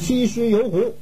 西施游湖。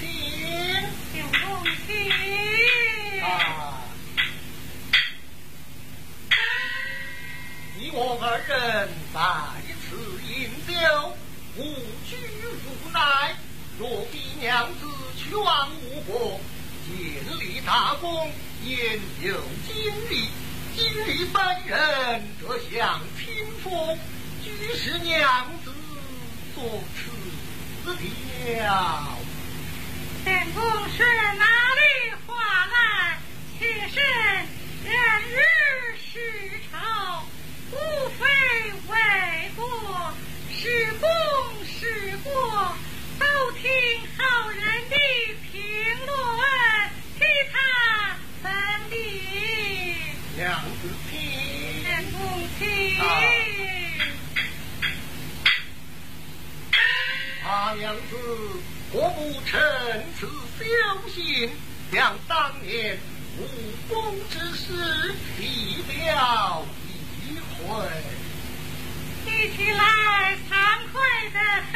娘，请公。啊，你我二人在此饮酒，无拘无奈。若逼娘子去往吴国，建立大功，焉有金日？金日本人得享清风，居士娘子做此条。娘子何不趁此修行，将当年无功之事提了一回？提起来惭愧的很，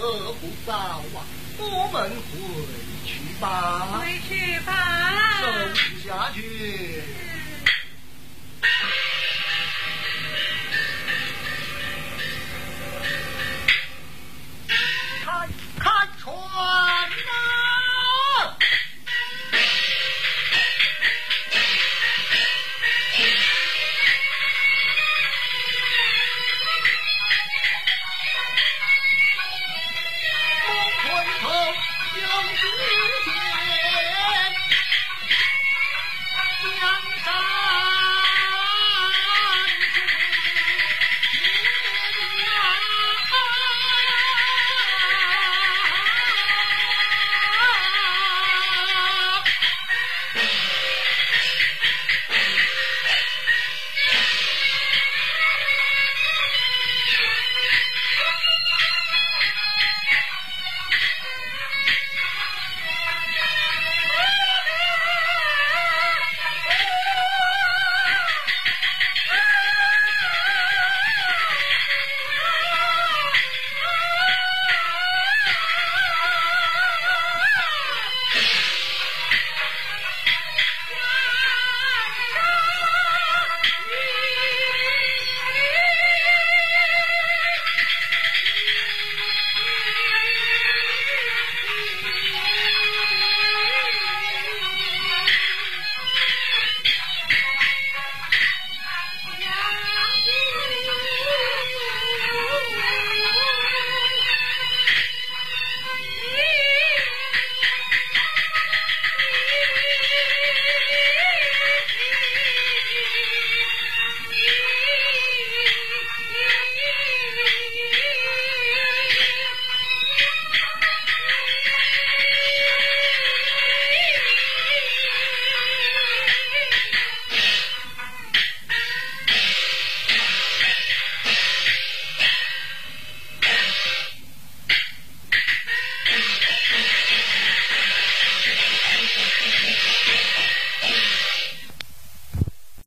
天色不着啊，我们回去吧。回去吧。走下去。